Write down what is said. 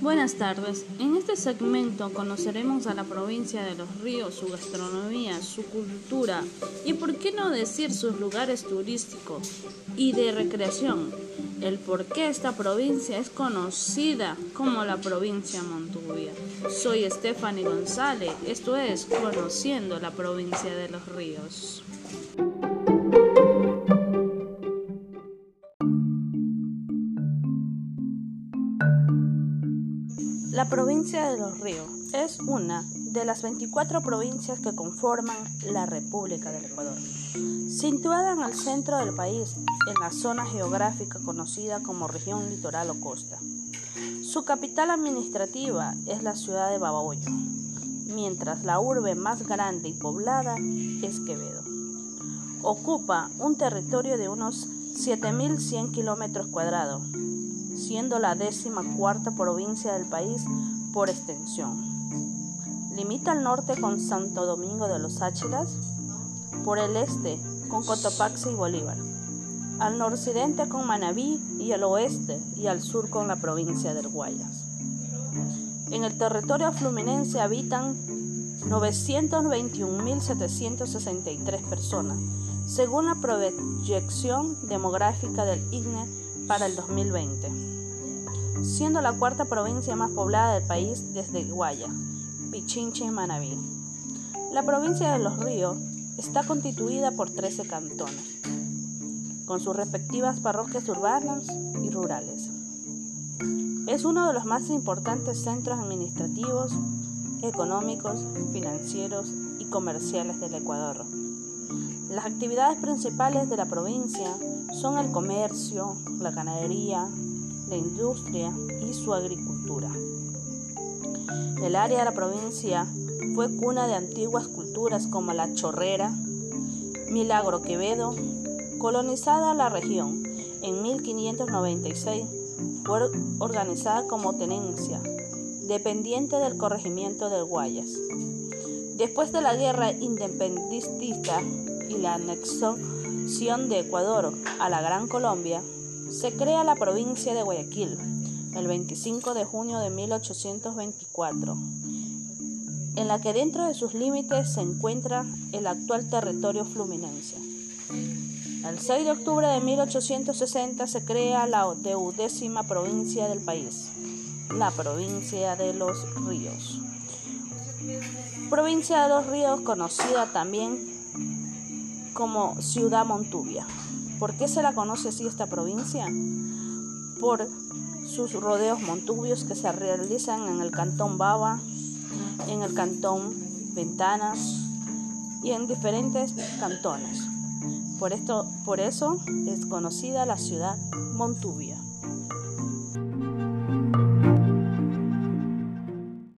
Buenas tardes. En este segmento conoceremos a la provincia de Los Ríos, su gastronomía, su cultura y, por qué no decir, sus lugares turísticos y de recreación. El por qué esta provincia es conocida como la provincia Montubia. Soy Stephanie González, esto es Conociendo la provincia de Los Ríos. La provincia de Los Ríos es una de las 24 provincias que conforman la República del Ecuador, situada en el centro del país, en la zona geográfica conocida como región litoral o costa. Su capital administrativa es la ciudad de Babahoyo, mientras la urbe más grande y poblada es Quevedo. Ocupa un territorio de unos 7.100 kilómetros cuadrados siendo la décima cuarta provincia del país por extensión. Limita al norte con Santo Domingo de los Áchilas, por el este con Cotopaxi y Bolívar, al noroccidente con Manabí y al oeste y al sur con la provincia del Guayas. En el territorio fluminense habitan 921.763 personas, según la proyección demográfica del INE para el 2020, siendo la cuarta provincia más poblada del país desde Guaya, Pichinche y Manabí. La provincia de Los Ríos está constituida por 13 cantones, con sus respectivas parroquias urbanas y rurales. Es uno de los más importantes centros administrativos, económicos, financieros y comerciales del Ecuador. Las actividades principales de la provincia son el comercio, la ganadería, la industria y su agricultura. El área de la provincia fue cuna de antiguas culturas como la Chorrera, Milagro Quevedo, colonizada la región en 1596, fue organizada como tenencia, dependiente del corregimiento del Guayas. Después de la guerra independentista y la anexión de Ecuador a la Gran Colombia, se crea la provincia de Guayaquil el 25 de junio de 1824, en la que dentro de sus límites se encuentra el actual territorio fluminense. El 6 de octubre de 1860 se crea la deudécima provincia del país, la provincia de los ríos. Provincia de los ríos conocida también como Ciudad Montubia. ¿Por qué se la conoce así esta provincia? Por sus rodeos montubios que se realizan en el cantón Baba, en el cantón Ventanas y en diferentes cantones. Por, esto, por eso es conocida la ciudad Montubia.